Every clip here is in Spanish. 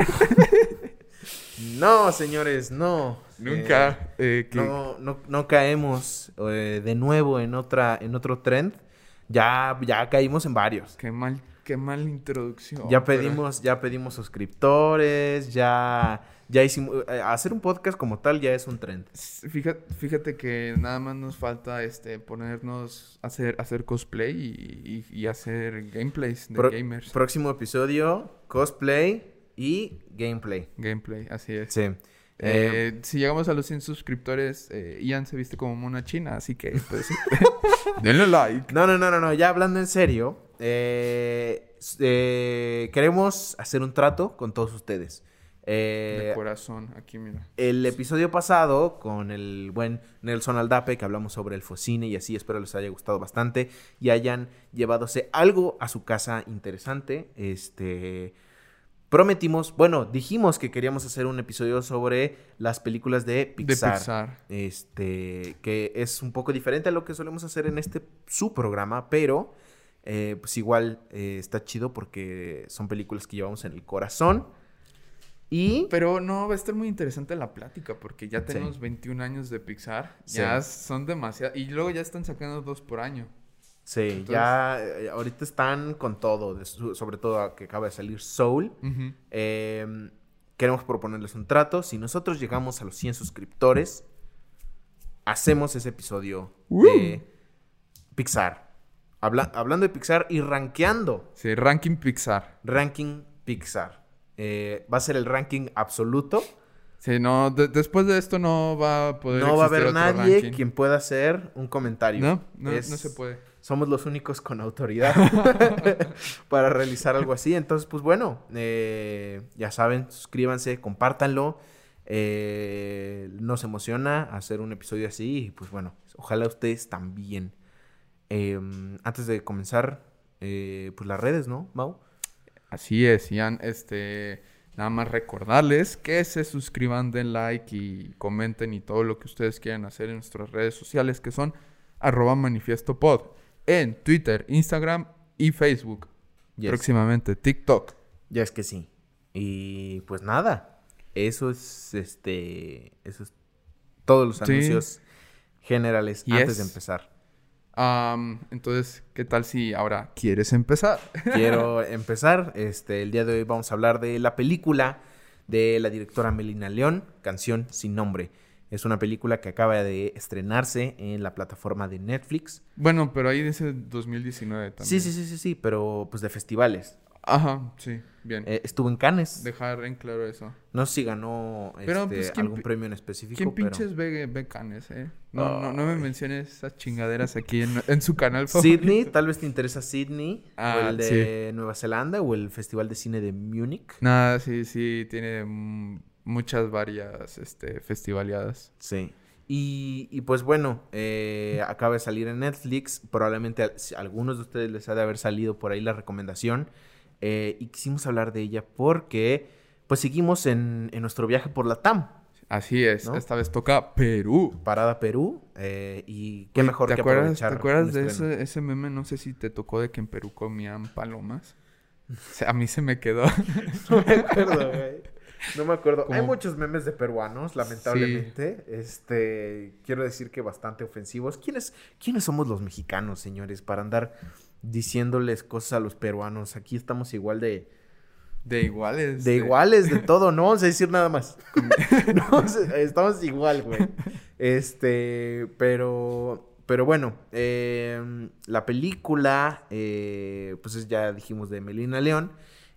no, señores, no. Nunca. Eh, eh, que- no, no, no caemos eh, de nuevo en otra, en otro trend. Ya, ya caímos en varios. Qué mal, qué mal introducción. Ya pero- pedimos, ya pedimos suscriptores, ya, ya hicimos, hacer un podcast como tal ya es un trend. Fíjate, fíjate que nada más nos falta este ponernos a hacer, hacer cosplay y, y- y hacer gameplays de Pro- gamers. Próximo episodio, cosplay y gameplay. Gameplay, así es. Sí. Eh, Eh, si llegamos a los 100 suscriptores, eh, Ian se viste como mona china, así que pues denle like. no, no, no, no, no, ya hablando en serio, queremos hacer un trato con todos ustedes. De corazón, aquí mira. El episodio pasado con el buen Nelson Aldape que hablamos sobre el focine y así espero les haya gustado bastante y hayan llevadose algo a su casa interesante. Este prometimos, bueno, dijimos que queríamos hacer un episodio sobre las películas de Pixar. De Pixar. Este, que es un poco diferente a lo que solemos hacer en este su programa, pero eh, pues igual eh, está chido porque son películas que llevamos en el corazón. Y Pero no, va a estar muy interesante la plática porque ya Sí. tenemos 21 años de Pixar. Sí. Ya son demasiados. Y luego ya están sacando dos por año. Sí, Entonces- ya eh, ahorita están con todo, de su- sobre todo que acaba de salir Soul. Eh, queremos proponerles un trato. Si nosotros llegamos a los 100 suscriptores, hacemos ese episodio de Pixar. Habla- hablando de Pixar y rankeando. Sí, ranking Pixar. Ranking Pixar. Eh, va a ser el ranking absoluto. Sí, no, de- después de esto no va a poder No va a haber nadie ranking. quien pueda hacer un comentario. No, no, Es- no se puede. Somos los únicos con autoridad para realizar algo así. Entonces, pues bueno, eh, ya saben, suscríbanse, compártanlo. Eh, nos emociona hacer un episodio así y pues bueno, ojalá ustedes también. Eh, antes de comenzar, eh, pues las redes, ¿no, Mau? Así es, Ian. Este, nada más recordarles que se suscriban, den like y comenten y todo lo que ustedes quieran hacer en nuestras redes sociales que son arroba manifiesto pod en Twitter, Instagram y Facebook. Yes. Próximamente TikTok. Ya es que sí. Y pues nada, eso es este, eso es todos los Sí. anuncios generales Yes. antes de empezar. Entonces, ¿qué tal si ahora quieres empezar? Quiero empezar. Este, el día de hoy vamos a hablar de la película de la directora Melina León, Canción sin nombre. Es una película que acaba de estrenarse en la plataforma de Netflix. bueno, pero ahí dice 2019 también. Sí, sí, sí, sí, sí, pero pues de festivales. Ajá, sí, bien. Eh, estuvo en Cannes. Dejar en claro eso. No sé si ganó Pero, este, pues, ¿quién algún premio en específico, ¿Quién pero... pinches ve, ve Canes, eh? No, no, no me menciones esas chingaderas aquí en, en su canal favorito. Sydney, tal vez te interesa Sydney, o Ah, el de Nueva Zelanda, o el Festival de Cine de Múnich. Nada, sí, sí, tiene mm, muchas varias este, festivaleadas. Sí. Y, y pues bueno, eh, acaba de salir en Netflix. Probablemente a, algunos de ustedes les ha de haber salido por ahí la recomendación. eh, y quisimos hablar de ella porque pues seguimos en, en nuestro viaje por la TAM. Así es, ¿No? esta vez toca Perú. Parada Perú. eh, y qué Oye, mejor ¿te que acuerdas, aprovechar. ¿Te acuerdas de ese, ese meme? No sé si te tocó de que en Perú comían palomas. O sea, a mí se me quedó. No me acuerdo, güey. No me acuerdo. Hay muchos memes de peruanos, lamentablemente. Este, quiero decir que bastante ofensivos. ¿Quiénes, ¿Quiénes somos los mexicanos, señores, para andar diciéndoles cosas a los peruanos? Aquí estamos igual de, De iguales. de iguales, de todo. No vamos a decir nada más. No, estamos igual, güey. Este, pero, pero bueno, eh, la película, eh, pues es- ya dijimos de Melina León.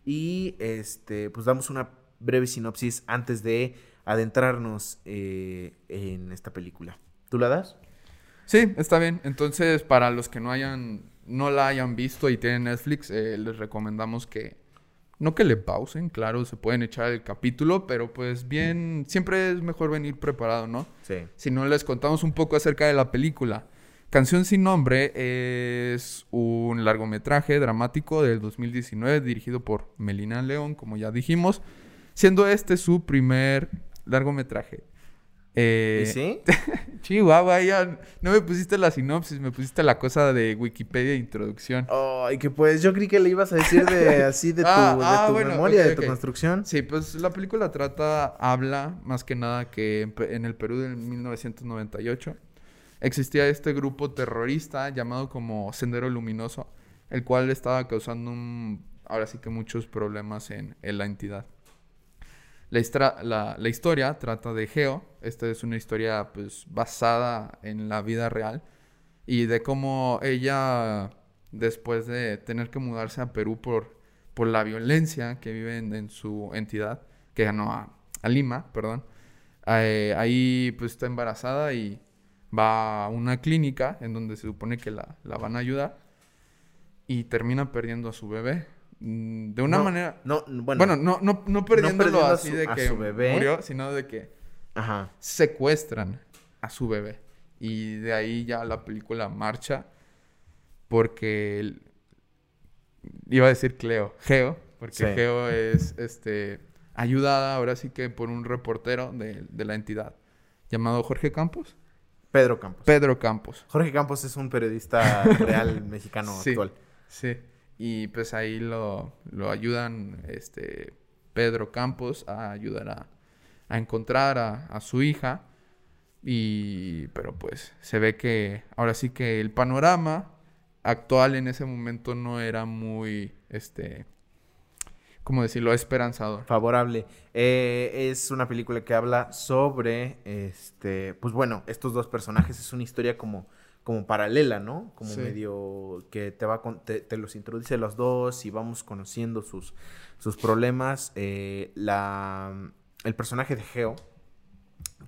Y este, pues damos una breve sinopsis antes de adentrarnos eh, en esta película. ¿Tú la das? Sí, está bien. Entonces, para los que no hayan, no la hayan visto y tienen Netflix, eh, les recomendamos que no que le pausen, claro, se pueden echar el capítulo, pero pues bien, siempre es mejor venir preparado, ¿no? Sí. Si no, les contamos un poco acerca de la película. Canción sin nombre es un largometraje dramático del 2019 dirigido por Melina León, como ya dijimos, siendo este su primer largometraje. Eh, ¿Y sí? Chihuahua, ya no me pusiste la sinopsis, me pusiste la cosa de Wikipedia de introducción. Ay, que pues yo creí que le ibas a decir de así de tu, Ah, de ah, tu bueno, memoria, de tu construcción. Sí, pues la película trata, habla más que nada que en el Perú de 1998 existía este grupo terrorista llamado como Sendero Luminoso, el cual estaba causando un, ahora sí que muchos problemas en, en la entidad. La, la- la historia trata de Geo, esta es una historia pues basada en la vida real y de cómo ella después de tener que mudarse a Perú por, por la violencia que viven en su entidad, que ganó a, a Lima, perdón, eh, ahí pues está embarazada y va a una clínica en donde se supone que la, la van a ayudar y termina perdiendo a su bebé. Mm, De una No, manera... No, bueno. Bueno, no, no, no perdiéndolo perdiendo así su- de que su bebé. murió, sino de que Ajá. secuestran a su bebé. Y de ahí ya la película marcha porque el- iba a decir Cleo, Geo, porque Sí. Geo es este ayudada ahora sí que por un reportero de, de la entidad llamado Jorge Campos. Pedro Campos. Pedro Campos. Jorge Campos es un periodista real mexicano Sí. actual. Sí. Y pues ahí lo, lo ayudan este Pedro Campos a ayudar a, a encontrar a, a su hija. Y pero pues se ve que ahora sí que el panorama actual en ese momento no era muy este ¿cómo decirlo? esperanzador. Favorable. Eh, es una película que habla sobre, este, pues bueno, estos dos personajes. Es una historia como, como paralela, ¿no? Como Sí. medio que te va con- te, te los introduce los dos y vamos conociendo sus, sus problemas. Eh, la, el personaje de Geo,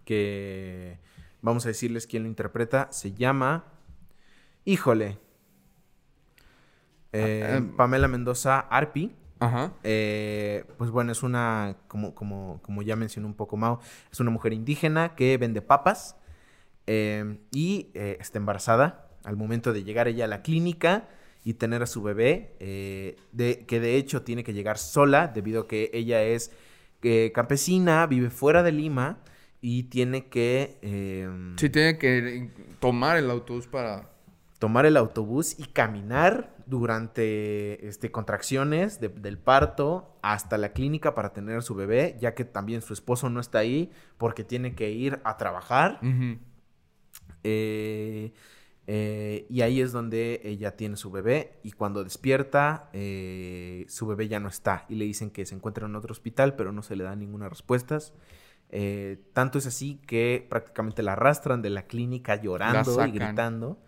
que vamos a decirles quién lo interpreta, se llama, híjole, eh, Ah, em. Pamela Mendoza Arpi. Ajá. Eh, pues bueno, es una, como, como, como ya mencionó un poco Mao, es una mujer indígena que vende papas eh, y eh, está embarazada al momento de llegar ella a la clínica y tener a su bebé, eh, de, que de hecho tiene que llegar sola debido a que ella es eh, campesina, vive fuera de Lima y tiene que eh, Sí tiene que tomar el autobús para tomar el autobús y caminar durante este, contracciones de- del parto hasta la clínica para tener a su bebé, ya que también su esposo no está ahí porque tiene que ir a trabajar. Eh, eh, y ahí es donde ella tiene su bebé y cuando despierta eh, su bebé ya no está y le dicen que se encuentra en otro hospital pero no se le dan ninguna respuesta. Eh, tanto es así que prácticamente la arrastran de la clínica llorando y gritando.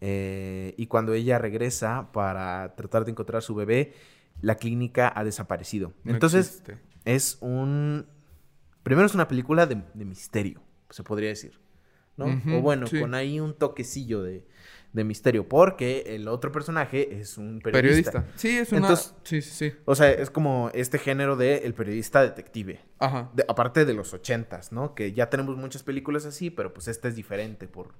Y cuando ella regresa para tratar de encontrar a su bebé, la clínica ha desaparecido. No Entonces existe. es un... Primero es una película de, de misterio, se podría decir. ¿No? O bueno, sí. con ahí un toquecillo de, de misterio, porque el otro personaje es un periodista. periodista. Sí, es una Entonces- Sí, sí, sí. O sea, es como este género de el periodista detective. Ajá. De- aparte de los ochentas, ¿no? Que ya tenemos muchas películas así, pero pues esta es diferente por...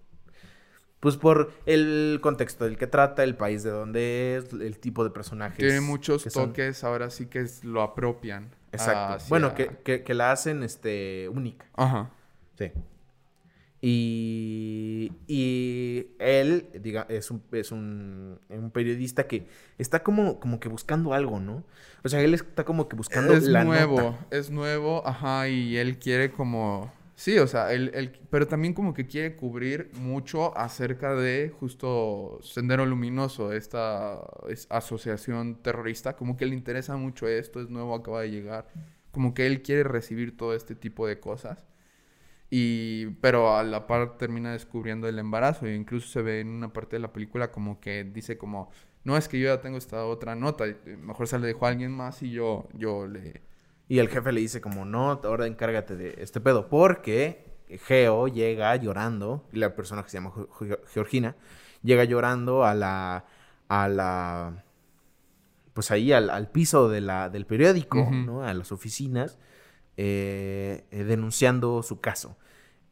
Pues por el contexto del que trata, el país de donde es, el tipo de personajes. Tiene muchos son. toques, ahora sí que es- lo apropian. Exacto. hacia- Bueno, que, que, que la hacen este, única. Ajá. Sí. Y, y él, diga, es, un, es un, un periodista que está como, como que buscando algo, ¿no? O sea, él está como que buscando Es la nuevo, nota. es nuevo, ajá, y él quiere como... Sí, o sea, él, él- pero también como que quiere cubrir mucho acerca de justo Sendero Luminoso, esta es- asociación terrorista, como que le interesa mucho esto, es nuevo, acaba de llegar, como que él quiere recibir todo este tipo de cosas. Y, pero a la par termina descubriendo el embarazo. E incluso se ve en una parte de la película como que dice como, no, es que yo ya tengo esta otra nota. y Mejor se le dejó a alguien más y yo, yo le... Y el jefe le dice como, no, ahora encárgate de este pedo. Porque Geo llega llorando, y la persona que se llama Georgina, llega llorando a la, a la, pues ahí al, al piso de la, del periódico. ¿no? A las oficinas, eh, denunciando su caso.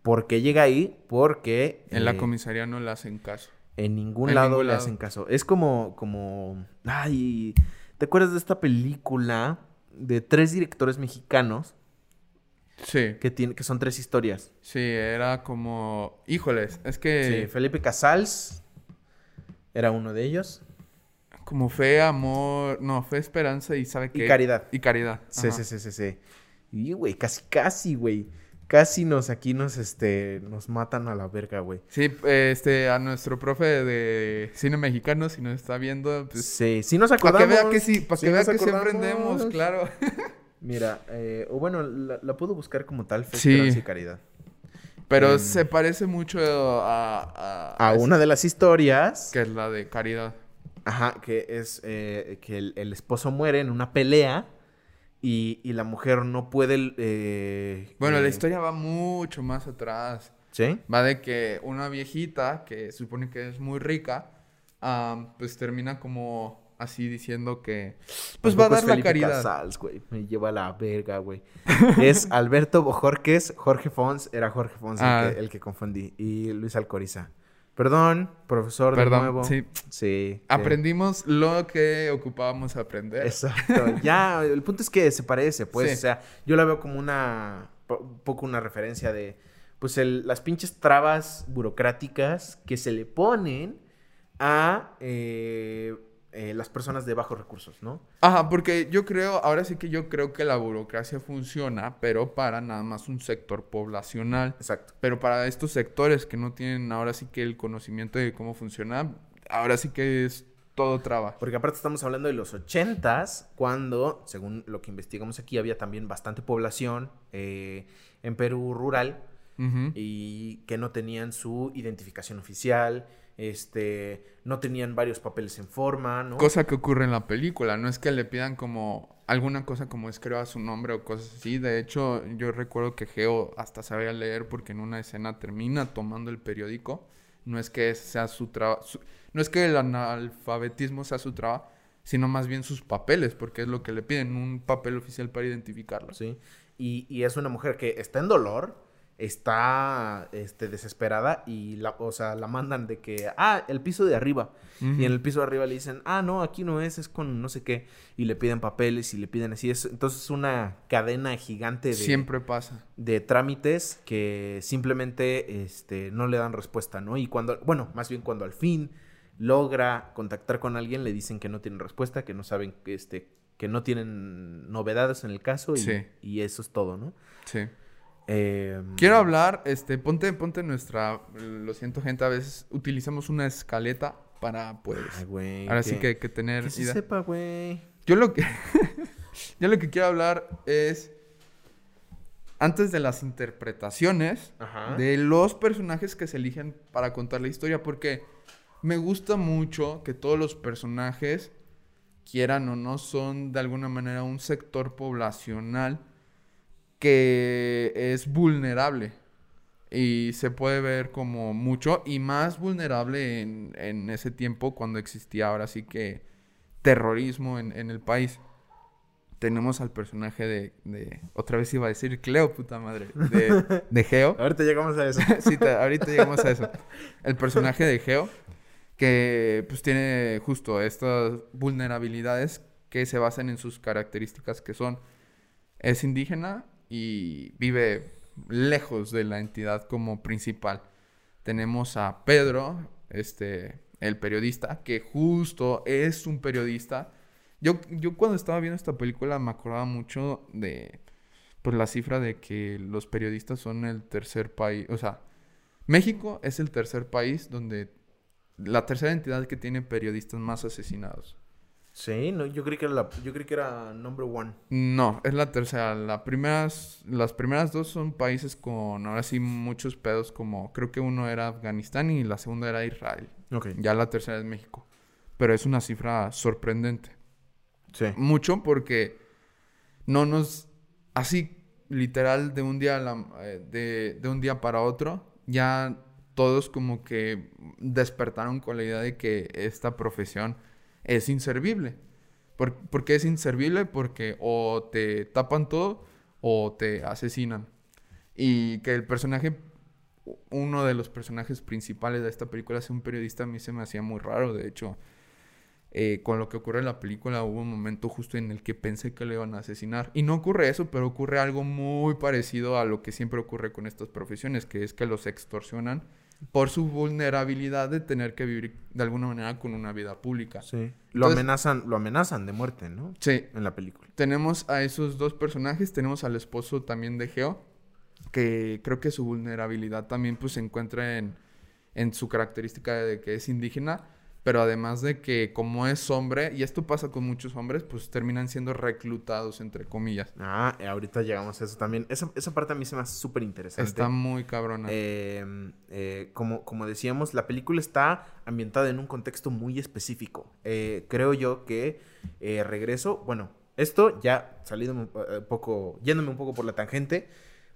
Porque llega ahí, porque... En la eh, comisaría no le hacen caso. en ningún En lado ningún le lado. hacen caso. Es como, como, ay, ¿te acuerdas de esta película de tres directores mexicanos Sí. Que, tiene, que son tres historias. Sí, era como... Híjoles, es que... Sí, Felipe Casals era uno de ellos. Como fe, amor... No, fe, esperanza y sabe qué... Y caridad. Y caridad. Sí, ajá. sí, sí, sí, sí. Y, güey, casi, casi, güey. Casi nos, aquí nos, este, nos matan a la verga, güey. Sí, este, a nuestro profe de cine mexicano, si nos está viendo, pues... Sí, sí nos Para acordamos. que vea que sí, para sí que vea que acordamos. andemos, claro. Mira, eh, o bueno, la, la puedo buscar como tal, Fe, Sí. Esperanza y Caridad. Pero Em. se parece mucho a... A una de las historias, Que es la de caridad. ajá, que es eh, que el, el esposo muere en una pelea y, y la mujer no puede... eh, Bueno, eh, la historia va mucho más atrás. ¿Sí? Va de que una viejita, que supone que es muy rica, am, pues termina como así diciendo que... Pues va a dar la caridad. Casals, güey. Me lleva a la verga, güey. es Alberto Bojorquez, Jorge Fons, era Jorge Fons Ah. el, que, el que confundí. Y Luis Alcoriza. Perdón, profesor, de nuevo. sí. Sí. Aprendimos lo que ocupábamos aprender. Exacto. ya, el punto es que se parece, pues. Sí. O sea, yo la veo como una. Un poco una referencia de. Pues el- las pinches trabas burocráticas que se le ponen a eh, eh, las personas de bajos recursos, ¿no? Ajá, porque yo creo, ahora sí que yo creo que la burocracia funciona, pero para nada más un sector poblacional. Exacto. Pero para estos sectores que no tienen ahora sí que el conocimiento de cómo funciona, ahora sí que es todo traba. Porque aparte estamos hablando de los ochentas, cuando, según lo que investigamos aquí, había también bastante población eh, en Perú rural y que no tenían su identificación oficial, este, no tenían varios papeles en forma, ¿no? Cosa que ocurre en la película, no es que le pidan como alguna cosa como escriba su nombre o cosas así. De hecho, yo recuerdo que Geo hasta sabía leer porque en una escena termina tomando el periódico. No es que sea su trabajo, no es que el analfabetismo sea su trabajo, sino más bien sus papeles, porque es lo que le piden, un papel oficial para identificarlo. ¿sí? Y, y es una mujer que está en dolor, está este, desesperada y la, o sea, la mandan de que, ah, el piso de arriba. Y en el piso de arriba le dicen, ah, no, aquí no es, es con no sé qué. Y le piden papeles y le piden así. Es, entonces es una cadena gigante de, Siempre pasa. de trámites que simplemente este, no le dan respuesta, ¿no? Y cuando, bueno, más bien cuando al fin logra contactar con alguien, le dicen que no tienen respuesta, que no saben, que, este, que no tienen novedades en el caso y, Sí. y eso es todo, ¿no? Sí. Eh, Quiero hablar, este, ponte, ponte nuestra, lo siento gente, a veces utilizamos una escaleta para, pues, Ay, güey. ahora sí que- que, que tener Que se sepa, güey. Yo lo que, yo lo que quiero hablar es, antes de las interpretaciones Ajá. de los personajes que se eligen para contar la historia, porque me gusta mucho que todos los personajes, quieran o no, son de alguna manera un sector poblacional que es vulnerable. Y se puede ver como mucho y más vulnerable en, en ese tiempo cuando existía ahora sí que terrorismo en, en el país. Tenemos al personaje de, de- Otra vez iba a decir Cleo, puta madre. De, de Geo. Ahorita llegamos a eso. Sí, te- ahorita llegamos a eso. El personaje de Geo, que pues tiene justo estas vulnerabilidades que se basan en sus características que son, es indígena y vive lejos de la entidad como principal. Tenemos a Pedro, este, el periodista, que justo es un periodista. Yo, yo cuando estaba viendo esta película me acordaba mucho de pues la cifra de que los periodistas son el tercer país, o sea, México es el tercer país donde la tercera entidad que tiene periodistas más asesinados. Sí, no, yo creí que era la, yo creí que era number one. No, es la tercera. La primeras, las primeras dos son países con ahora sí muchos pedos como creo que uno era Afganistán y la segunda era Israel. Ok. Ya la tercera es México. Pero es una cifra sorprendente. Sí. Mucho porque no nos así literal de un día a la- eh, de, de un día para otro ya todos como que despertaron con la idea de que esta profesión es inservible. ¿Por, por qué es inservible? Porque o te tapan todo o te asesinan. Y que el personaje, uno de los personajes principales de esta película sea un periodista, a mí se me hacía muy raro. De hecho, eh, con lo que ocurre en la película, hubo un momento justo en el que pensé que le iban a asesinar. Y no ocurre eso, pero ocurre algo muy parecido a lo que siempre ocurre con estas profesiones, que es que los extorsionan por su vulnerabilidad de tener que vivir de alguna manera con una vida pública. Sí. Lo amenazan, lo amenazan de muerte, ¿no? Sí. En la película. Tenemos a esos dos personajes, tenemos al esposo también de Geo, que creo que su vulnerabilidad también pues se encuentra en, en su característica de que es indígena pero además de que como es hombre, y esto pasa con muchos hombres, pues terminan siendo reclutados, entre comillas. Ah, eh, ahorita llegamos a eso también. Esa, esa parte a mí se me hace súper interesante. Está muy cabrona. Eh, eh, como, como decíamos, la película está ambientada en un contexto muy específico. creo yo que regreso, bueno, esto ya salido un poco, yéndome un poco por la tangente,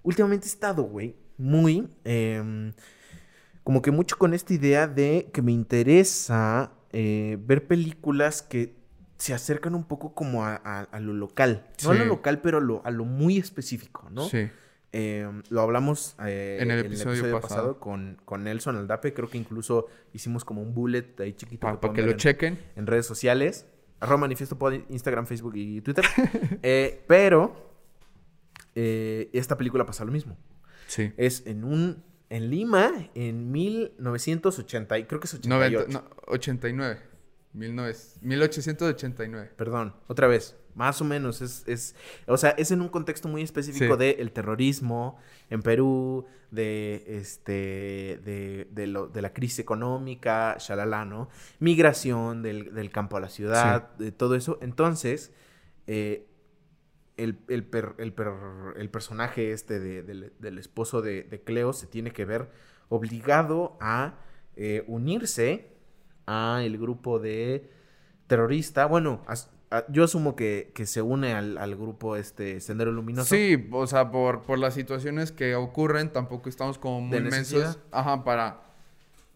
últimamente he estado, güey, muy em, como que mucho con esta idea de que me interesa eh, ver películas que se acercan un poco como a, lo local. No a lo local, pero a lo, muy específico, ¿no? Sí. Em, lo hablamos eh, en el episodio, pasado, con, con, Nelson Aldape. Creo que incluso hicimos como un bullet ahí chiquito. para que, lo chequen. En redes sociales. Arroba manifiesto por Instagram, Facebook y Twitter. Eh, pero esta película pasa lo mismo. Sí. Es en un en Lima en 1980, creo que es 88. no, 89. 1889. Perdón, otra vez. Más o menos. Es, es o sea, es en un contexto muy específico del terrorismo en Perú, de este, de, de, lo, de la crisis económica, shalala, ¿no? Migración del, del campo a la ciudad, de todo eso. Entonces, eh, el, el, el, personaje este del esposo de, Cleo se tiene que ver obligado a eh, unirse a el grupo de terrorista. Bueno, yo asumo que, se une al, grupo este Sendero Luminoso. Sí, o sea, por, por las situaciones que ocurren, tampoco estamos como muy inmensos. Ajá, para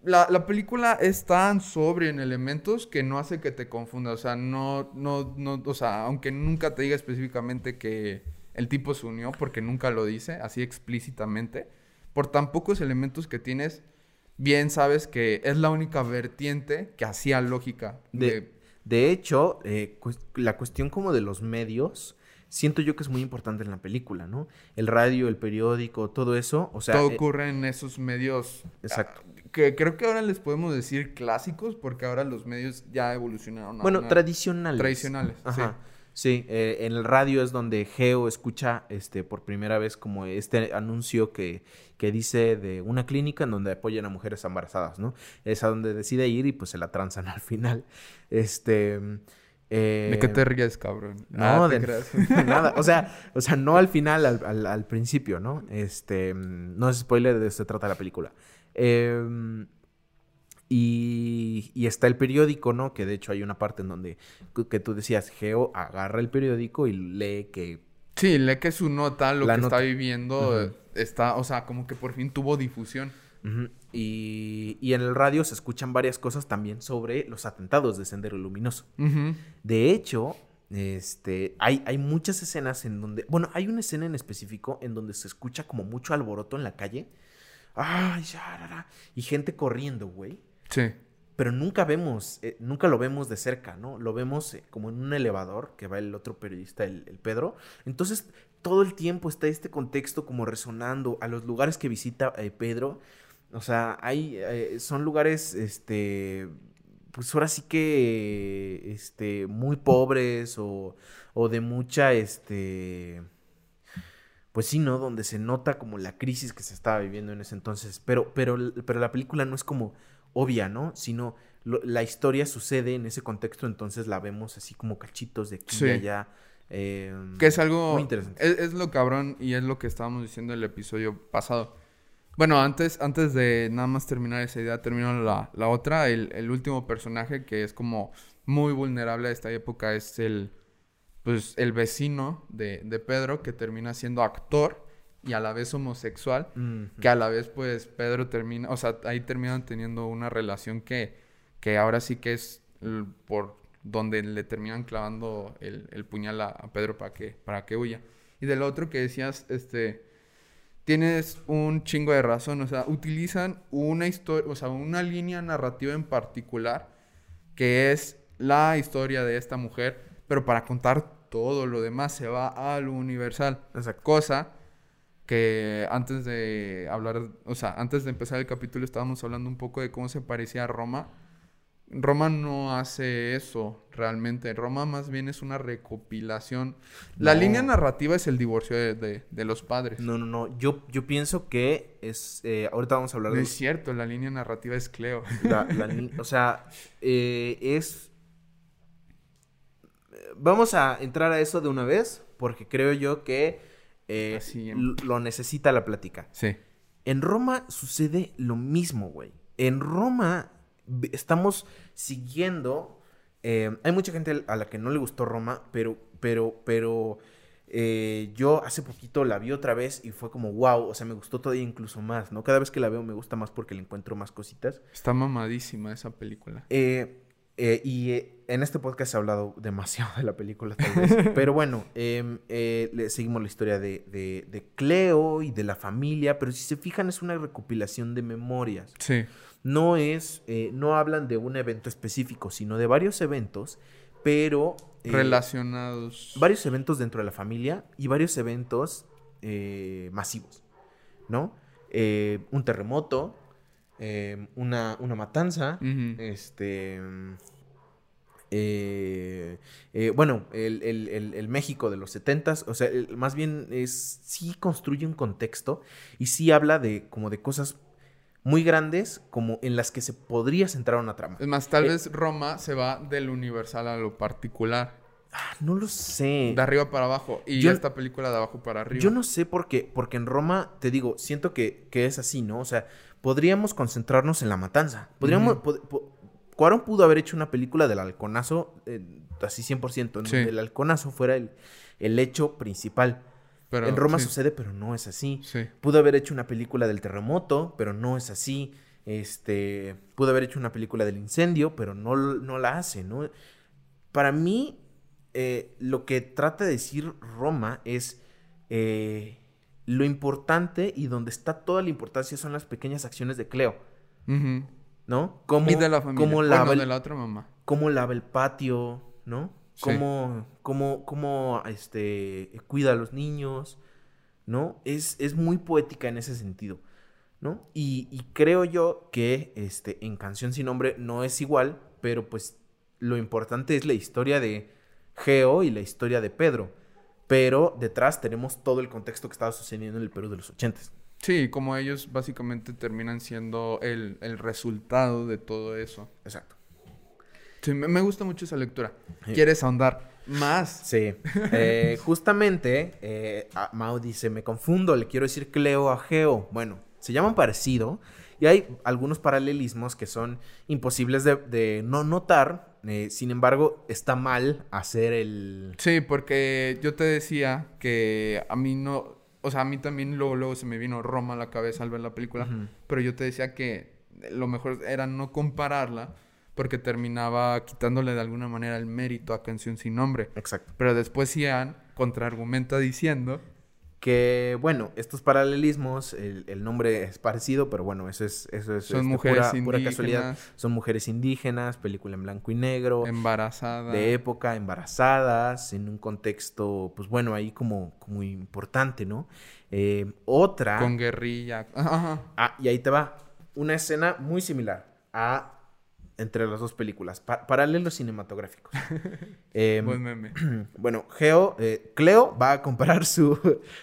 la, la, película es tan sobria en elementos que no hace que te confunda. O sea, no, no, no, o sea, aunque nunca te diga específicamente que el tipo se unió, porque nunca lo dice así explícitamente, por tan pocos elementos que tienes, bien sabes que es la única vertiente que hacía lógica. De, de... hecho, eh, la cuestión como de los medios siento yo que es muy importante en la película, ¿no? El radio, el periódico, todo eso, o sea... Todo eh, ocurre en esos medios. Exacto que creo que ahora les podemos decir clásicos porque ahora los medios ya evolucionaron. bueno, tradicionales. Tradicionales, Ajá. sí. Eh, en el radio es donde Geo escucha este por primera vez como este anuncio que, que dice de una clínica en donde apoyan a mujeres embarazadas, ¿no? Es a donde decide ir y pues se la transan al final. Este... ¿De qué te ríes, cabrón? No, ah, de, nada. O sea, o sea, no al final, al, al, principio, ¿no? Este, no es spoiler, de eso se trata la película. Em, y, está el periódico, ¿no? Que de hecho hay una parte en donde que tú decías, Geo agarra el periódico y lee que... Sí, lee que su nota, lo que está viviendo, está, o sea, como que por fin tuvo difusión. y, y, en el radio se escuchan varias cosas también sobre los atentados de Sendero Luminoso. De hecho, este, hay, hay muchas escenas en donde, bueno, hay una escena en específico en donde se escucha como mucho alboroto en la calle ay, ya, y gente corriendo, güey. Sí. Pero nunca vemos, eh, nunca lo vemos de cerca, ¿no? Lo vemos eh, como en un elevador que va el otro periodista, el, Pedro. Entonces, todo el tiempo está este contexto como resonando a los lugares que visita eh, Pedro. O sea, hay, son lugares, este, pues ahora sí que, este, muy pobres o, o de mucha, este pues sí, ¿no? Donde se nota como la crisis que se estaba viviendo en ese entonces. Pero, pero, pero la película no es como obvia, ¿no? Sino la historia sucede en ese contexto, entonces la vemos así como cachitos de aquí y allá. Em, que es algo... Muy interesante. Es, lo cabrón y es lo que estábamos diciendo en el episodio pasado. Bueno, antes, antes de nada más terminar esa idea, termino la, la otra. El, el último personaje que es como muy vulnerable a esta época es el pues el vecino de, Pedro que termina siendo actor y a la vez homosexual, que a la vez pues Pedro termina, o sea, ahí terminan teniendo una relación que, que ahora sí que es por donde le terminan clavando el, puñal a, Pedro para que, para que huya. Y del otro que decías, este, tienes un chingo de razón, o sea, utilizan una historia, o sea, una línea narrativa en particular que es la historia de esta mujer, pero para contar todo lo demás se va a lo universal. Exacto. Cosa que antes de hablar, o sea, antes de empezar el capítulo estábamos hablando un poco de cómo se parecía a Roma. Roma no hace eso realmente. Roma más bien es una recopilación. La No. línea narrativa es el divorcio de, de- de los padres. No, no, no. Yo, yo pienso que es. eh, ahorita vamos a hablar No de. es cierto, la línea narrativa es Cleo. la- la o sea, eh, es. Vamos a entrar a eso de una vez, porque creo yo que eh, l- lo necesita la plática. Sí. En Roma sucede lo mismo, güey. En Roma estamos siguiendo. eh, hay mucha gente a la que no le gustó Roma, pero, pero, pero eh, yo hace poquito la vi otra vez y fue como wow. O sea, me gustó todavía incluso más, ¿no? Cada vez que la veo me gusta más porque le encuentro más cositas. Está mamadísima esa película. Eh, eh, y eh, en este podcast se ha hablado demasiado de la película, tal vez. pero bueno, em, eh, le seguimos la historia de, de- de Cleo y de la familia. Pero si se fijan, es una recopilación de memorias. Sí. No es, no hablan de un evento específico, sino de varios eventos, pero. Relacionados. varios eventos dentro de la familia y varios eventos eh, masivos, ¿no? Eh, un terremoto, eh, una, una matanza, este... eh, eh, bueno, el, el- el- el México de los setentas, o sea, más bien es, sí construye un contexto y sí habla de como de cosas muy grandes como en las que se podría centrar una trama. Es más, tal Eh, vez Roma se va del universal a lo particular. Ah, no lo sé. De arriba para abajo. Y Yo- esta película de abajo para arriba. Yo no sé por qué, porque en Roma, te digo, siento que, que es así, ¿no? O sea, podríamos concentrarnos en la matanza. Podríamos, Ujú. pod- po- Cuarón pudo haber hecho una película del halconazo, eh, así 100%, en Sí. donde el halconazo fuera el, el hecho principal. Pero, en Roma sí, sucede, pero no es así. Sí. Pudo haber hecho una película del terremoto, pero no es así. Este, pudo haber hecho una película del incendio, pero no, no la hace, ¿no? Para mí, eh, lo que trata de decir Roma es eh, lo importante y donde está toda la importancia son las pequeñas acciones de Cleo. ¿no? Como, y de la familia. Cómo Bueno, lava, el, de la otra mamá. cómo lava el patio, ¿no? Sí. Cómo, cómo, cómo, este, cuida a los niños, ¿no? Es, es muy poética en ese sentido, ¿no? Y, y creo yo que este, en Canción sin nombre no es igual, pero pues lo importante es la historia de Geo y la historia de Pedro. Pero detrás tenemos todo el contexto que estaba sucediendo en el Perú de los ochentas. Sí, como ellos básicamente terminan siendo el, el resultado de todo eso. Exacto. Sí, me, me gusta mucho esa lectura. Sí. ¿Quieres ahondar más? Sí. Eh, justamente, eh, Mao dice, me confundo, le quiero decir Cleo a Geo. Bueno, se llaman parecido y hay algunos paralelismos que son imposibles de, de no notar. Eh, sin embargo, está mal hacer el... Sí, porque yo te decía que a mí no, o sea, a mí también luego, luego se me vino Roma a la cabeza al ver la película, pero yo te decía que lo mejor era no compararla porque terminaba quitándole de alguna manera el mérito a Canción sin nombre. Exacto. Pero después Ian contraargumenta diciendo, Que, bueno, estos paralelismos, el, el nombre es parecido, pero bueno, eso es, eso es Son este, mujeres pura, pura casualidad. Son mujeres indígenas, película en blanco y negro. embarazada. de época, embarazadas, en un contexto, pues bueno, ahí como, como importante, ¿no? Eh, otra... Con guerrilla. Ajá. Ah, y ahí te va. Una escena muy similar a entre las dos películas. pa- paralelos cinematográficos. Em, Buen meme. bueno, Geo, eh, Cleo va a comprar su,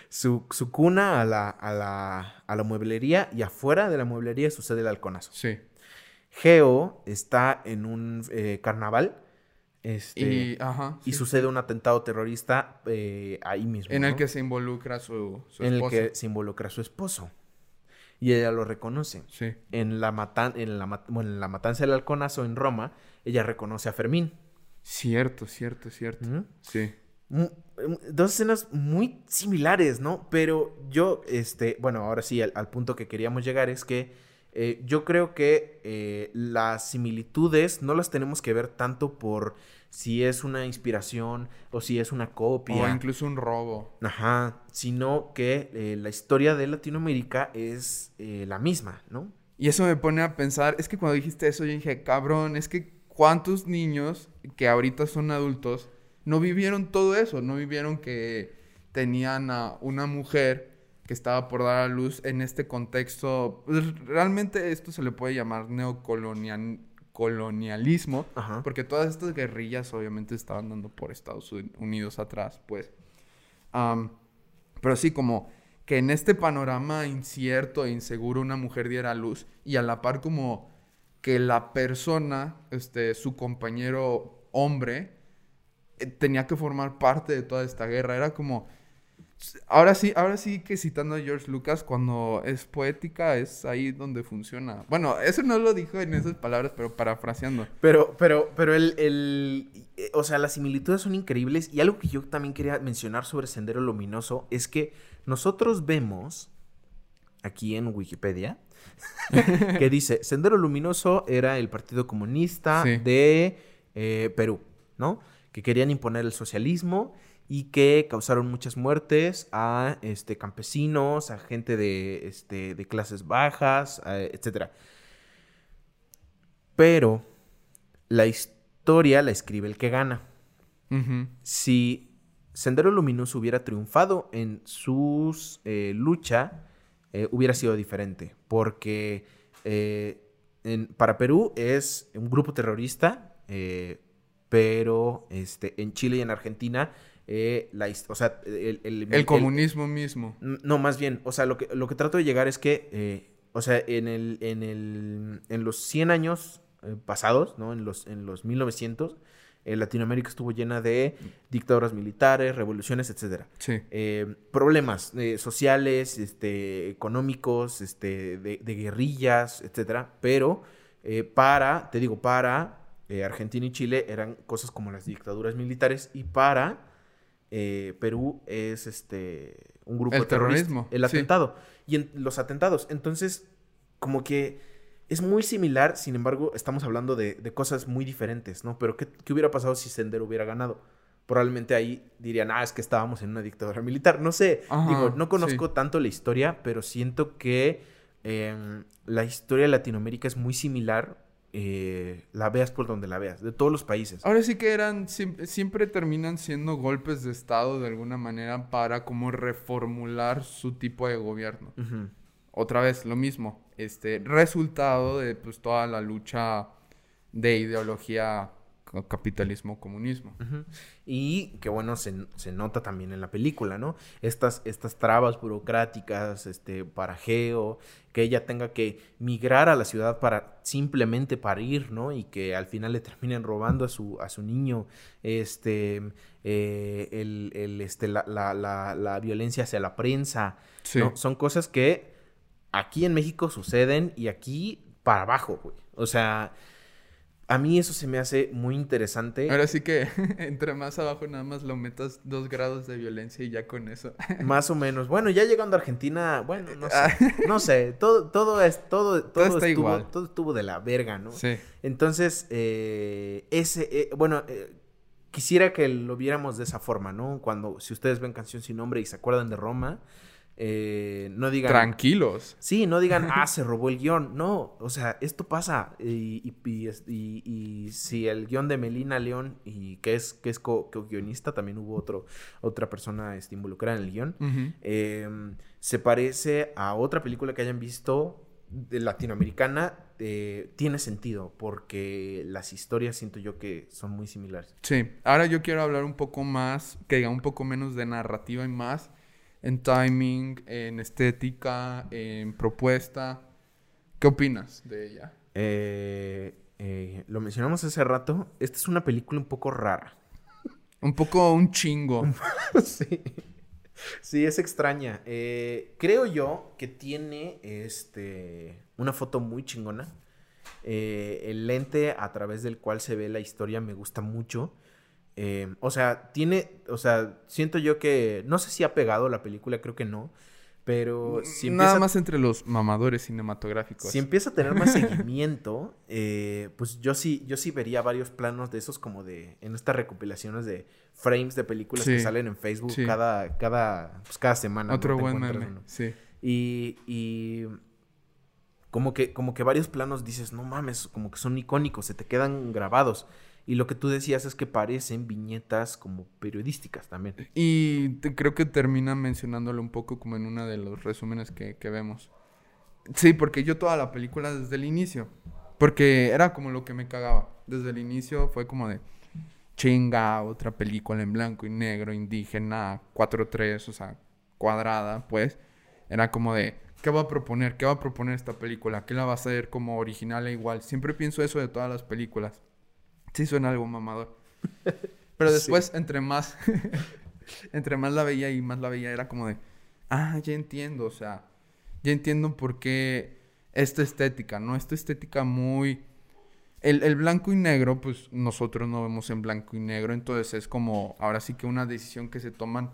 su, su cuna a la, a, la, a la mueblería y afuera de la mueblería sucede el halconazo. Sí. Geo está en un eh, carnaval este, Y, ajá. y sí. sucede un atentado terrorista eh, ahí mismo. En el ¿no? que se involucra su, su en el que se involucra su esposo. Y ella lo reconoce. Sí. En la, matan en, la, mat- bueno, en la matanza del halconazo en Roma, ella reconoce a Fermín. Cierto, cierto, cierto. ¿Mm? Sí. Em, Dos escenas muy similares, ¿no? Pero yo, este, bueno, ahora sí, al, al punto que queríamos llegar es que eh, yo creo que eh, las similitudes no las tenemos que ver tanto por si es una inspiración o si es una copia. O incluso un robo. Ajá, sino que eh, la historia de Latinoamérica es eh, la misma, ¿no? Y eso me pone a pensar, es que cuando dijiste eso yo dije, cabrón, es que ¿cuántos niños que ahorita son adultos no vivieron todo eso? No vivieron que tenían a una mujer que estaba por dar a luz en este contexto. Pues, realmente esto se le puede llamar neocolonialismo, porque todas estas guerrillas obviamente estaban dando por Estados Unidos atrás, pues. pero sí, como que en este panorama incierto e inseguro una mujer diera a luz y a la par como que la persona, este, su compañero hombre, eh, tenía que formar parte de toda esta guerra. Era como Ahora sí, ahora sí que citando a George Lucas, cuando es poética es ahí donde funciona. Bueno, eso no lo dijo en esas palabras, pero parafraseando. Pero, pero, pero el, el, o sea, las similitudes son increíbles y algo que yo también quería mencionar sobre Sendero Luminoso es que nosotros vemos aquí en Wikipedia que dice Sendero Luminoso era el Partido Comunista de eh, Perú, ¿no? Que querían imponer el socialismo y que causaron muchas muertes a este, campesinos, a gente de, este, de clases bajas, etc. Pero la historia la escribe el que gana. Si Sendero Luminoso hubiera triunfado en su eh, lucha, eh, hubiera sido diferente, porque eh, para Perú es un grupo terrorista, pero este, en Chile y en Argentina eh, la, o sea, el, comunismo mismo. No, más bien, o sea, lo que, lo que trato de llegar es que, eh, o sea, en, el, en, el, en los 100 años eh, pasados, ¿no? En los, en los 1900, Latinoamérica estuvo llena de dictaduras militares, revoluciones, etcétera. Sí. problemas sociales, este, económicos, este, de, de guerrillas, etcétera. Pero para, te digo, para Argentina y Chile eran cosas como las dictaduras militares y para eh, Perú es este un grupo el terrorismo, el atentado y en los atentados. Entonces, como que es muy similar, sin embargo, estamos hablando de, cosas muy diferentes, ¿no? Pero ¿qué, hubiera pasado si Sendero hubiera ganado? Probablemente ahí dirían, ah, es que estábamos en una dictadura militar. No sé, digo, no conozco tanto la historia, pero siento que em, la historia de Latinoamérica es muy similar eh, la veas por donde la veas, de todos los países. Ahora sí que eran, siempre, terminan siendo golpes de Estado de alguna manera para como reformular su tipo de gobierno. Otra vez, lo mismo, este resultado de pues toda la lucha de ideología capitalismo, comunismo. Y que bueno, se, nota también en la película, ¿no? Estas, estas trabas burocráticas, este parajeo, que ella tenga que migrar a la ciudad para simplemente parir, ¿no? Y que al final le terminen robando a su, a su niño, este, eh, el, este, la, la, violencia hacia la prensa, Son cosas que aquí en México suceden y aquí para abajo, güey. O sea, a mí eso se me hace muy interesante. Ahora sí que entre más abajo nada más lo metas dos grados de violencia y ya con eso. Más o menos. Bueno, ya llegando a Argentina, bueno, no sé. Ah. no sé, todo, todo es, todo, todo, estuvo, igual. todo estuvo de la verga, ¿no? Sí. Entonces, eh, ese, eh, bueno, eh, quisiera que lo viéramos de esa forma, ¿no? Cuando, si ustedes ven Canción Sin Nombre y se acuerdan de Roma, eh, no digan... Tranquilos. Sí, no digan, ah, se robó el guion. No, o sea, esto pasa. Y, y, si el guion de Melina León, y que es, que es co-guionista, también hubo otro, otra persona este, involucrada en el guion, em, se parece a otra película que hayan visto de latinoamericana, eh, tiene sentido, porque las historias siento yo que son muy similares. Sí, ahora yo quiero hablar un poco más, que diga un poco menos de narrativa y más en timing, en estética, en propuesta. ¿Qué opinas de ella? Eh, eh, lo mencionamos hace rato. Esta es una película un poco rara. Un poco un chingo. sí. Sí, es extraña. Eh, creo yo que tiene este una foto muy chingona. el lente a través del cual se ve la historia me gusta mucho. Em, o sea, tiene, o sea, siento yo que, no sé si ha pegado la película, creo que no, pero si empieza, Nada más entre los mamadores cinematográficos. Si empieza a tener más seguimiento, eh, pues yo sí, yo sí vería varios planos de esos como de, en estas recopilaciones de frames de películas que salen en Facebook cada, cada, pues cada semana. Otro buen meme, sí. Y, y como que, como que varios planos dices, no mames, como que son icónicos, se te quedan grabados. Y lo que tú decías es que parecen viñetas como periodísticas también. Y te- creo que termina mencionándolo un poco como en uno de los resúmenes que, que vemos. Sí, porque yo toda la película desde el inicio. Porque era como lo que me cagaba. Desde el inicio fue como de chinga, otra película en blanco y negro, indígena, 4-3, o sea, cuadrada, pues. Era como de, ¿qué va a proponer? ¿Qué va a proponer esta película? ¿Qué la va a hacer como original e igual? Siempre pienso eso de todas las películas. Sí suena algo mamador. Pero después, entre más, entre más la veía y más la veía, era como de, ah, ya entiendo, o sea, ya entiendo por qué esta estética, ¿no? Esta estética muy... El, el blanco y negro, pues nosotros no vemos en blanco y negro, entonces es como, ahora sí que una decisión que se toman,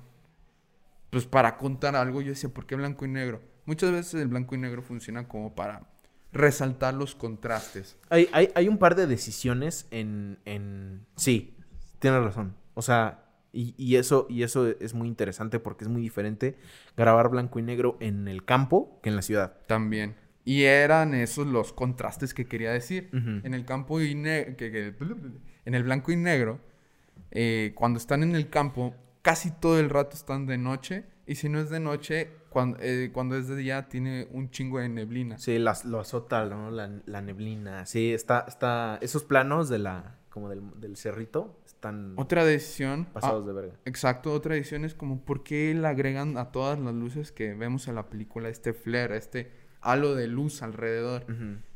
pues para contar algo, yo decía, ¿por qué blanco y negro? Muchas veces el blanco y negro funciona como para resaltar los contrastes. Hay, hay, hay un par de decisiones en, en... Sí, tienes razón. O sea, y, y eso, y eso es muy interesante porque es muy diferente grabar blanco y negro en el campo que en la ciudad. También. Y eran esos los contrastes que quería decir. En el campo y que, que- en el blanco y negro, eh, cuando están en el campo, casi todo el rato están de noche. Y si no es de noche, cuando, cuando es de día, tiene un chingo de neblina. Sí, las, lo azota, ¿no? La, la neblina. Sí, está, está... Esos planos de la... Como del, del cerrito están Otra decisión. pasados ah, de verga. Exacto, otra decisión es como por qué le agregan a todas las luces que vemos en la película este flare, este halo de luz alrededor.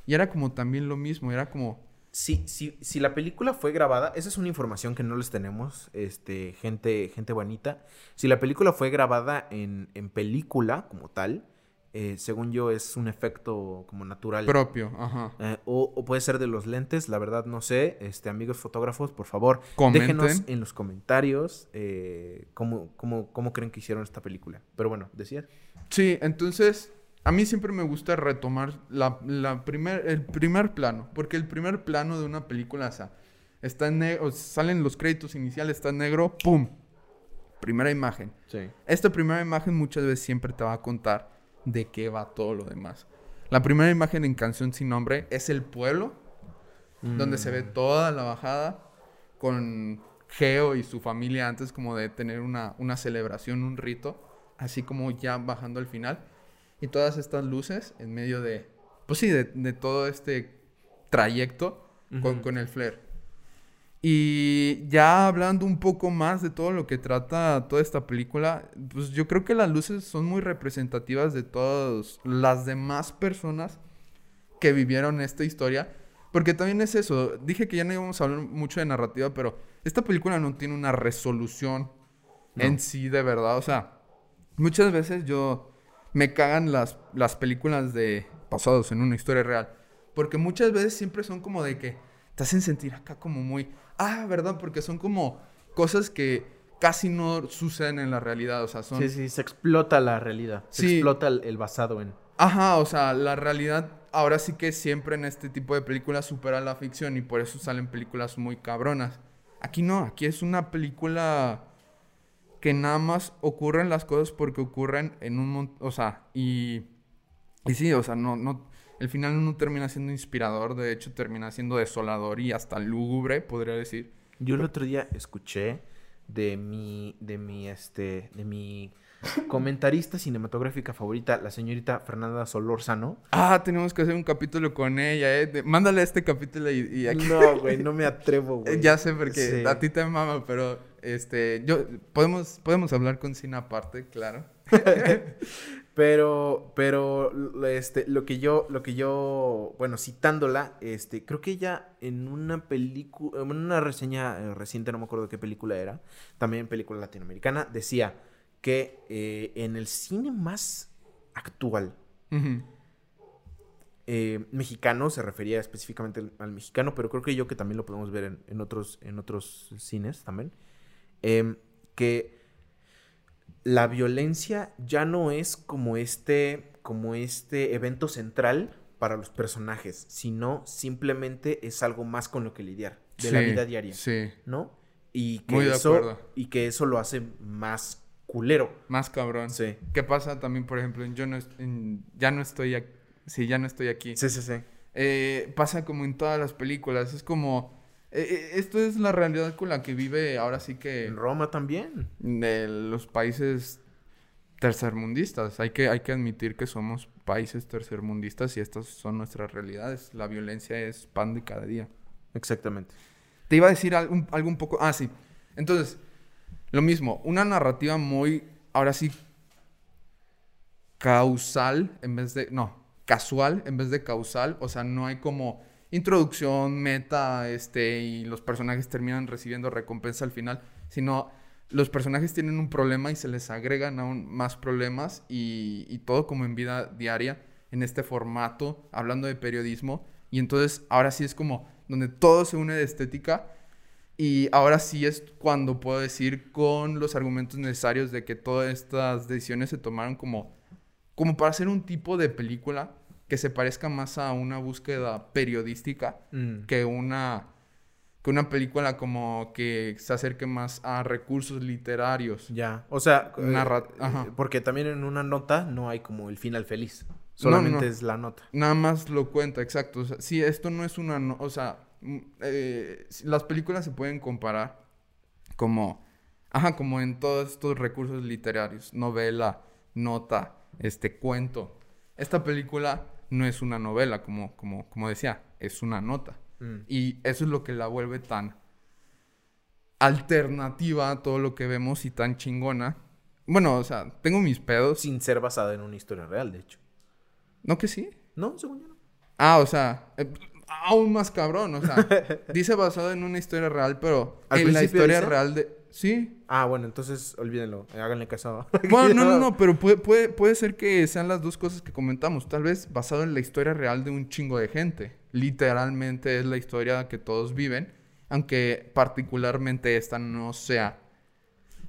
Y era como también lo mismo, era como Si, si, si la película fue grabada, esa es una información que no les tenemos, este, gente, gente bonita. Si la película fue grabada en, en película como tal, eh, según yo es un efecto como natural. propio, ajá. Eh, o, o puede ser de los lentes, la verdad no sé. Este, amigos fotógrafos, por favor, Comenten. déjenos en los comentarios eh, cómo, cómo, cómo creen que hicieron esta película. Pero bueno, decías. Sí, entonces a mí siempre me gusta retomar la, la primer, el primer plano, porque el primer plano de una película, o sea, está en negro, salen los créditos iniciales, está en negro, ¡pum! Primera imagen. Sí. Esta primera imagen muchas veces siempre te va a contar de qué va todo lo demás. La primera imagen en Canción Sin Nombre es el pueblo, donde se ve Mm. toda la bajada con Geo y su familia antes como de tener una, una celebración, un rito, así como ya bajando al final. Y todas estas luces en medio de, pues sí, de, de todo este trayecto con, Ujú. con el flare. Y ya hablando un poco más de todo lo que trata toda esta película, pues yo creo que las luces son muy representativas de todas las demás personas que vivieron esta historia. Porque también es eso, dije que ya no íbamos a hablar mucho de narrativa, pero esta película no tiene una resolución No. en sí de verdad. O sea, muchas veces yo me cagan las, las películas de pasados en una historia real. Porque muchas veces siempre son como de que te hacen sentir acá como muy... Ah, ¿verdad? Porque son como cosas que casi no suceden en la realidad. O sea, son... Sí, sí, se explota la realidad. Se Sí. explota el, el basado en. Ajá, o sea, la realidad ahora sí que siempre en este tipo de películas supera la ficción y por eso salen películas muy cabronas. Aquí no, aquí es una película que nada más ocurren las cosas porque ocurren en un montón, o sea, y, y sí, o sea, no, no, el final no termina siendo inspirador, de hecho termina siendo desolador y hasta lúgubre, podría decir. Yo el otro día escuché de mi, de mi, este, de mi comentarista cinematográfica favorita, la señorita Fernanda Solórzano. Ah, tenemos que hacer un capítulo con ella, eh. mándale este capítulo y, y aquí. No, güey, no me atrevo, güey. Ya sé porque Sí. a ti te mama, pero este, yo podemos podemos hablar con cine aparte, claro. Pero, pero, lo- este, lo que yo, lo que yo, bueno, citándola, este, creo que ella en una película, en una reseña eh, reciente, no me acuerdo qué película era, también película latinoamericana, decía que eh, en el cine más actual, eh, mexicano, se refería específicamente al, al mexicano, pero creo que yo que también lo podemos ver en, en otros, en otros cines también, em, que la violencia ya no es como este, como este evento central para los personajes, sino simplemente es algo más con lo que lidiar de la Sí, vida diaria, Sí, ¿no? Y que Muy de eso acuerdo. y que eso lo hace más culero. más cabrón. Sí. ¿Qué pasa también, por ejemplo, en Yo no en Ya no estoy aquí? si ya no estoy aquí. Sí, sí, sí. Eh, pasa como en todas las películas. Es como. Eh, eh, esto es la realidad con la que vive ahora sí que. En Roma también. de los países tercermundistas. Hay que, hay que admitir que somos países tercermundistas y estas son nuestras realidades. La violencia es pan de cada día. Exactamente. Te iba a decir algo, algo un poco... Ah, sí. Entonces, lo mismo. Una narrativa muy, ahora sí, causal en vez de... No, casual en vez de causal. O sea, no hay como introducción, meta, este, y los personajes terminan recibiendo recompensa al final, sino los personajes tienen un problema y se les agregan aún más problemas y, y todo como en vida diaria, en este formato, hablando de periodismo. Y entonces ahora sí es como donde todo se une de estética y ahora sí es cuando puedo decir con los argumentos necesarios de que todas estas decisiones se tomaron como, como para hacer un tipo de película que se parezca más a una búsqueda periodística Mm. que una que una película como que se acerque más a recursos literarios. Ya. O sea, eh, Narra- eh, ajá. porque también en una nota no hay como el final feliz. Solamente no. es la nota. Nada más lo cuenta, exacto. O sea, sí, esto no es una... no- o sea, mm, eh, las películas se pueden comparar como... Ajá, como en todos estos recursos literarios. Novela, nota, este, cuento. Esta película no es una novela, como, como, como decía, es una nota. Mm. Y eso es lo que la vuelve tan alternativa a todo lo que vemos y tan chingona. Bueno, o sea, tengo mis pedos. Sin ser basada en una historia real, de hecho. ¿No que sí? No, según yo no. Ah, o sea, eh, aún más cabrón, o sea, dice basado en una historia real, pero ¿Al en la historia dice? real de... Sí. Ah, bueno, entonces olvídenlo. eh, Háganle caso. Bueno, no, no, no, pero puede, puede, puede ser que sean las dos cosas que comentamos. Tal vez basado en la historia real de un chingo de gente. Literalmente es la historia que todos viven, aunque particularmente esta no sea...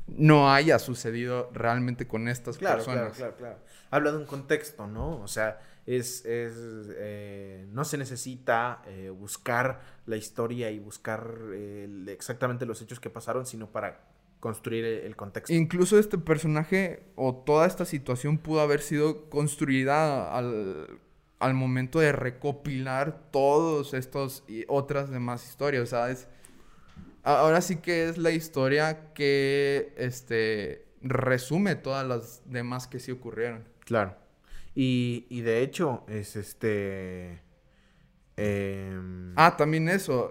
No haya sucedido realmente con estas Claro, personas. claro, claro, claro. Habla de un contexto, ¿no? O sea, es, es eh, no se necesita eh, buscar la historia y buscar eh, exactamente los hechos que pasaron, sino para construir el, el contexto. Incluso este personaje o toda esta situación pudo haber sido construida al, al momento de recopilar todos estos y otras demás historias. O sea, es, ahora sí que es la historia que este, resume todas las demás que sí ocurrieron. Claro. Y, y de hecho, es este. em, Ah, también eso.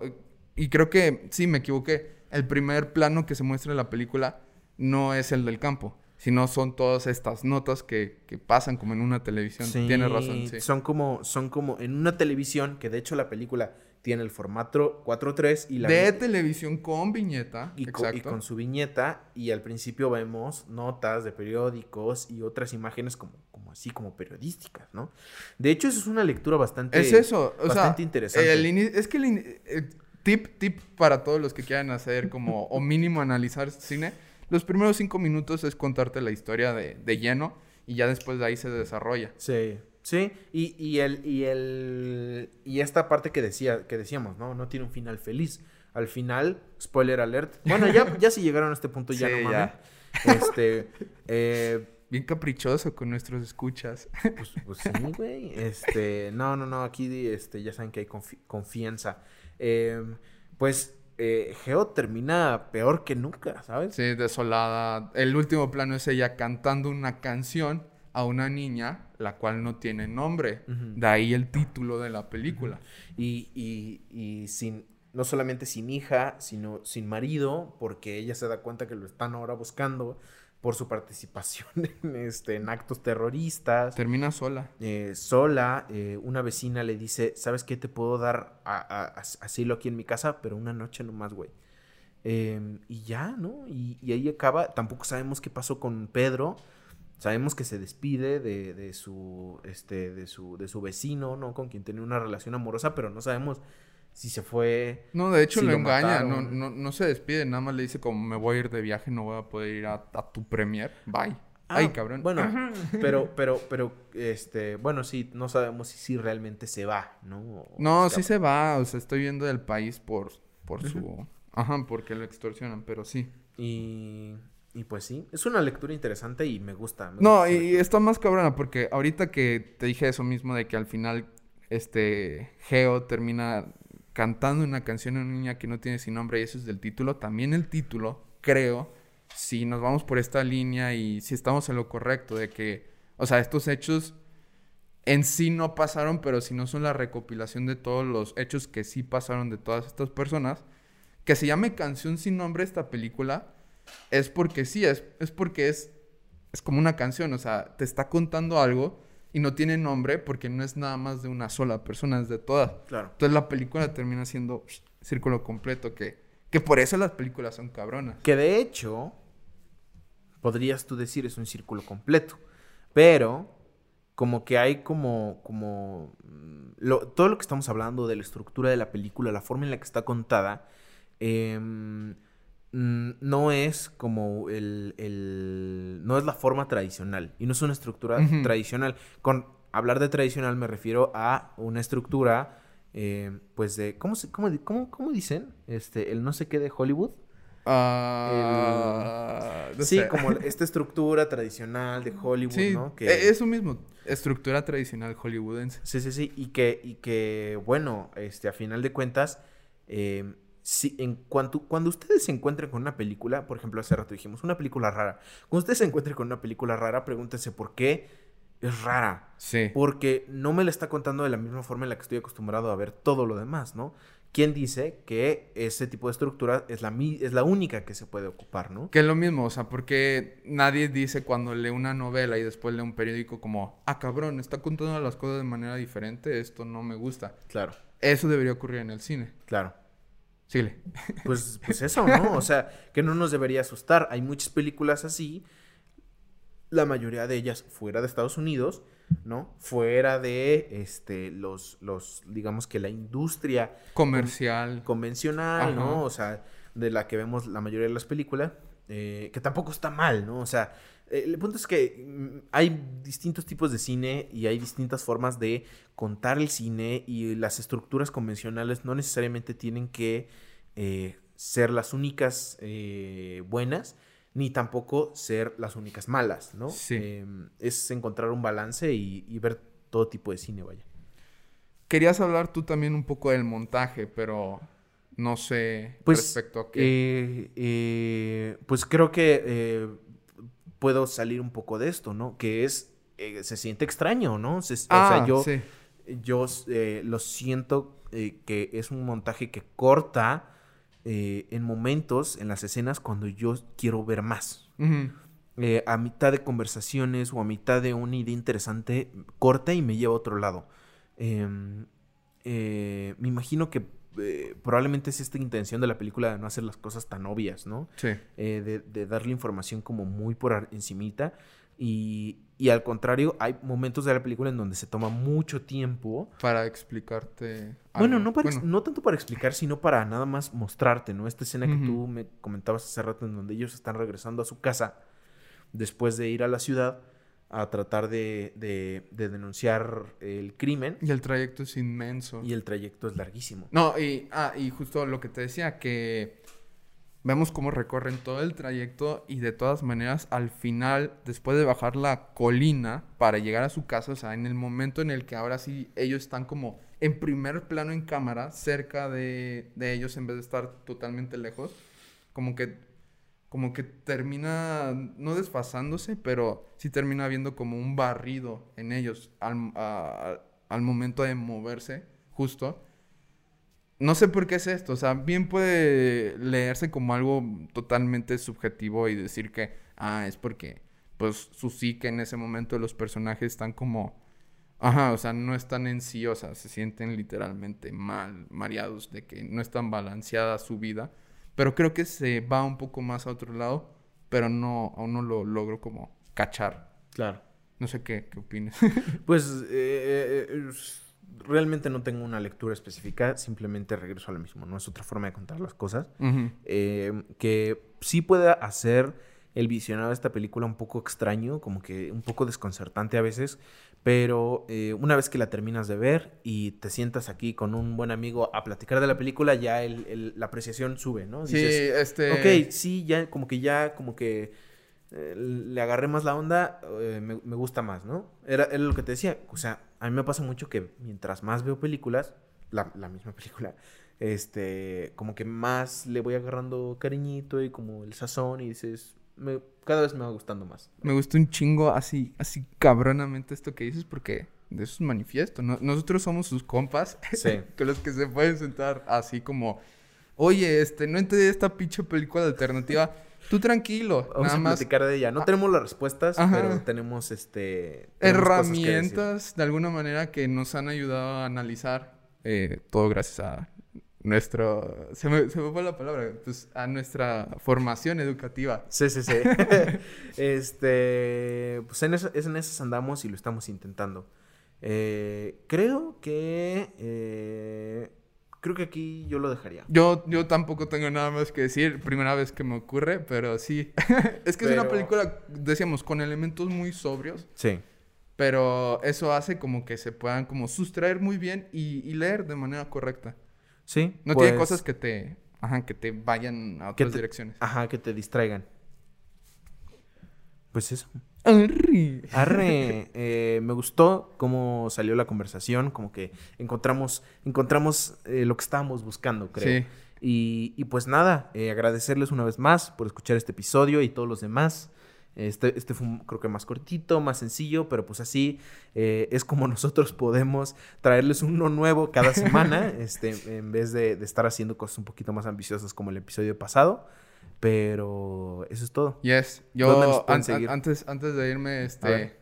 Y creo que sí, me equivoqué. El primer plano que se muestra en la película no es el del campo, sino son todas estas notas que, que pasan como en una televisión. Sí, Tienes razón, sí. Son como, son como en una televisión, que de hecho la película tiene el formato 4.3 y la De televisión con viñeta. y, con su viñeta y al principio vemos notas de periódicos y otras imágenes como, como así como periodísticas, ¿no? De hecho, eso es una lectura bastante Es eso, o bastante sea, interesante. el es que el eh, tip, tip para todos los que quieran hacer como, o mínimo analizar cine, los primeros cinco minutos es contarte la historia de, de lleno y ya después de ahí se desarrolla. Sí, sí, y, y el, y el, y esta parte que decía, que decíamos, ¿no? No tiene un final feliz. Al final, spoiler alert. Bueno, ya, ya si llegaron a este punto ya Sí, no mames. Este, eh, Bien caprichoso con nuestros escuchas. Pues, pues sí, güey. Este, no, no, no, aquí este, ya saben que hay confi- confianza. Em, pues eh, Geo termina peor que nunca, ¿sabes? Sí, desolada. El último plano es ella cantando una canción a una niña, la cual no tiene nombre. De ahí el título de la película. Y, y, y sin, no solamente sin hija, sino sin marido, porque ella se da cuenta que lo están ahora buscando por su participación en, este, en actos terroristas. Termina sola. eh, sola, eh, una vecina le dice, ¿sabes qué? Te puedo dar a- a- as- asilo aquí en mi casa, pero una noche nomás, güey. Em, y ya, ¿no? Y, y ahí acaba. Tampoco sabemos qué pasó con Pedro. Sabemos que se despide de, de su, este, de su, de su vecino, ¿no? Con quien tenía una relación amorosa, pero no sabemos si se fue. No, de hecho Si lo, lo engaña, no, no, no se despide, nada más le dice como me voy a ir de viaje, no voy a poder ir a, a tu premier. Bye. Ah, Ay, cabrón. Bueno, pero, pero, pero, este, bueno, sí, no sabemos si sí realmente se va, ¿no? O No, escapa. sí se va, o sea, estoy viendo del país por, por su... Ajá, porque lo extorsionan, pero sí. Y, y pues sí, es una lectura interesante y me gusta. me No, gusta y está más cabrona porque ahorita que te dije eso mismo de que al final este Geo termina cantando una canción a una niña que no tiene sin nombre y eso es del título, también el título, creo, si nos vamos por esta línea y si estamos en lo correcto de que, o sea, estos hechos en sí no pasaron, pero si no son la recopilación de todos los hechos que sí pasaron de todas estas personas, que se llame Canción sin nombre esta película, es porque sí, es, es porque es, es como una canción, o sea, te está contando algo y no tiene nombre porque no es nada más de una sola persona, es de todas. Claro. Entonces la película termina siendo psh, círculo completo, que, que por eso las películas son cabronas. Que de hecho, podrías tú decir es un círculo completo. Pero, como que hay como, como, mm, lo- todo lo que estamos hablando de la estructura de la película, la forma en la que está contada, mm, no es como el, el- no es la forma tradicional y no es una estructura tradicional. Con hablar de tradicional me refiero a una estructura, eh, pues de, ¿cómo, se, cómo, cómo, cómo dicen? Este, el no sé qué de Hollywood. Ah, no sí, sé. como esta estructura tradicional de Hollywood, Sí, ¿no? Que, e- eso mismo, estructura tradicional hollywoodense. Sí, sí, sí. Y que, y que bueno, este, a final de cuentas, eh, si, en cuanto, cuando ustedes se encuentren con una película, por ejemplo, hace rato dijimos, una película rara. Cuando ustedes se encuentren con una película rara, pregúntense por qué es rara. Sí. Porque no me la está contando de la misma forma en la que estoy acostumbrado a ver todo lo demás, ¿no? ¿Quién dice que ese tipo de estructura es la, es la única que se puede ocupar, ¿no? Que es lo mismo, o sea, porque nadie dice cuando lee una novela y después lee un periódico como, ah, cabrón, está contando las cosas de manera diferente, esto no me gusta. Claro, Eso debería ocurrir en el cine. claro. Síguele. Pues, pues eso, ¿no? O sea, que no nos debería asustar. Hay muchas películas así, la mayoría de ellas fuera de Estados Unidos, ¿no? Fuera de este los los digamos que la industria Comercial. convencional, Ajá. ¿no? O sea, de la que vemos la mayoría de las películas, eh, que tampoco está mal, ¿no? O sea, el punto es que mm, hay distintos tipos de cine y hay distintas formas de contar el cine y las estructuras convencionales no necesariamente tienen que eh, ser las únicas eh, buenas ni tampoco ser las únicas malas, ¿no? Sí. Eh, es encontrar un balance y, y ver todo tipo de cine, vaya. Querías hablar tú también un poco del montaje, pero no sé Pues, respecto a qué. eh, eh, pues creo que eh, puedo salir un poco de esto, ¿no? Que es, eh, se siente extraño, ¿no? Se- o ah, sea, yo, sí. yo eh, lo siento eh, que es un montaje que corta en momentos, en las escenas, cuando yo quiero ver más. A mitad de conversaciones o a mitad de una idea interesante, corta y me lleva a otro lado. Em, me imagino que eh, probablemente es esta intención de la película de no hacer las cosas tan obvias, ¿no? Sí. Eh, de, de darle información como muy por encimita. Y, y al contrario, hay momentos de la película en donde se toma mucho tiempo. Para explicarte. Bueno, algo. no, para ex- Bueno, no tanto para explicar, sino para nada más mostrarte, ¿no? Esta escena que tú me comentabas hace rato en donde ellos están regresando a su casa después de ir a la ciudad a tratar de, de- de denunciar el crimen Y el trayecto es inmenso. y el trayecto es larguísimo. No, y, ah, y justo lo que te decía, que vemos cómo recorren todo el trayecto y de todas maneras al final, después de bajar la colina para llegar a su casa, o sea, en el momento en el que ahora sí ellos están como en primer plano en cámara, cerca de, de ellos en vez de estar totalmente lejos, como que, como que termina, no desfasándose, pero sí termina viendo como un barrido en ellos al, a- al momento de moverse, justo. No sé por qué es esto, o sea, bien puede leerse como algo totalmente subjetivo y decir que, ah, es porque, pues, su psique en ese momento los personajes están como, ajá, o sea, no están en sí, o sea, se sienten literalmente mal, mareados de que no están balanceada su vida, pero creo que se va un poco más a otro lado, pero no, aún no lo logro como cachar. Claro. No sé qué, qué opinas. Pues eh, eh, realmente no tengo una lectura específica, simplemente regreso a lo mismo, no es otra forma de contar las cosas. Eh, que sí puede hacer el visionado de esta película un poco extraño, como que un poco desconcertante a veces, pero eh, una vez que la terminas de ver y te sientas aquí con un buen amigo a platicar de la película, ya el, el- la apreciación sube, ¿no? Sí, este... Ok, sí, ya como que ya, como que eh, le agarré más la onda, eh, me, me gusta más, ¿no? Era, era lo que te decía, o sea, a mí me pasa mucho que mientras más veo películas, la, la misma película, este, como que más le voy agarrando cariñito y como el sazón y dices, me- cada vez me va gustando más. Me gustó un chingo así, así cabronamente esto que dices porque de eso es manifiesto. ¿no? Nosotros somos sus compas, Sí. con los que se pueden sentar así como, oye, este, no entendí esta pinche película alternativa. Tú tranquilo, Vamos nada a más platicar de ella. No tenemos las respuestas, Ajá. pero tenemos este... tenemos herramientas de alguna manera que nos han ayudado a analizar eh, todo gracias a nuestro se me, se me fue la palabra pues a nuestra formación educativa Sí, sí, sí. este, pues en, eso, es en esas andamos y lo estamos intentando. Eh, creo que, eh, creo que aquí yo lo dejaría. yo yo tampoco tengo nada más que decir primera vez que me ocurre pero sí es que es una película decíamos con elementos muy sobrios Sí, pero eso hace como que se puedan como sustraer muy bien y, y leer de manera correcta sí. no tiene pues, cosas que te ajá, que te vayan a otras te- direcciones Ajá, que te distraigan. Pues eso. Arre. Arre, eh, me gustó cómo salió la conversación, como que encontramos, encontramos eh, lo que estábamos buscando, creo. Sí. Y, y pues nada, eh, agradecerles una vez más por escuchar este episodio y todos los demás. Este, este fue un- creo que más cortito, más sencillo, pero pues así eh, es como nosotros podemos traerles uno nuevo cada semana, este, en vez de, de estar haciendo cosas un poquito más ambiciosas como el episodio pasado. Pero eso es todo. Yes, ¿Dónde nos yo an- antes, antes de irme, este,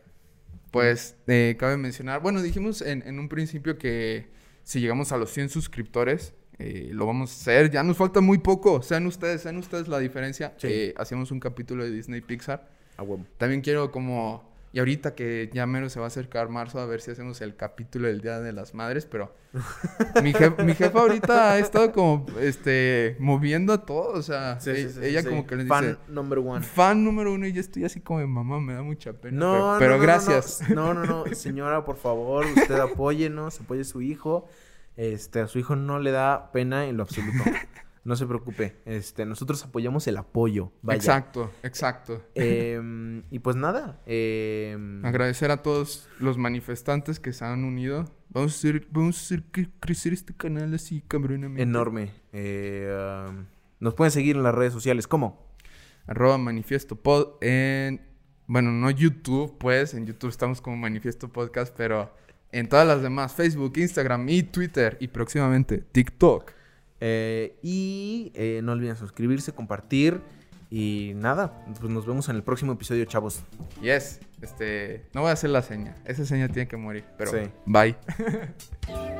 pues eh, cabe mencionar, bueno, dijimos en, en un principio que si llegamos a los 100 suscriptores, eh, lo vamos a hacer, ya nos falta muy poco, sean ustedes, sean ustedes la diferencia, Sí. Eh, hacíamos un capítulo de Disney Pixar, A huevo. también quiero como, y ahorita que ya mero se va a acercar marzo, a ver si hacemos el capítulo del Día de las Madres, pero mi, jef- mi jefa ahorita ha estado como, este, moviendo a todos, o sea, Sí, sí, e- sí, ella como que les Fan dice... number one. Fan número uno y yo estoy así como de mamá, me da mucha pena. No, pero no, pero no, no, gracias. No, no, no, Señora, por favor, usted apóyenos, apoye a su hijo. Este, a su hijo no le da pena en lo absoluto. No se preocupe. Este, nosotros apoyamos el apoyo. Vaya. Exacto, exacto. Em, y pues nada. em, Agradecer a todos los manifestantes que se han unido. Vamos a hacer, vamos a hacer que crecer este canal así cabronamente. enorme. Eh, nos pueden seguir en las redes sociales. ¿Cómo? Arroba manifiesto pod en... Bueno, no YouTube, pues. En YouTube estamos como manifiesto podcast, pero en todas las demás. Facebook, Instagram y Twitter. Y próximamente TikTok. Eh, y eh, no olviden suscribirse, compartir. Y nada, pues nos vemos en el próximo episodio, chavos. Yes, este... No voy a hacer la seña. Esa seña tiene que morir, pero... Sí. Bye.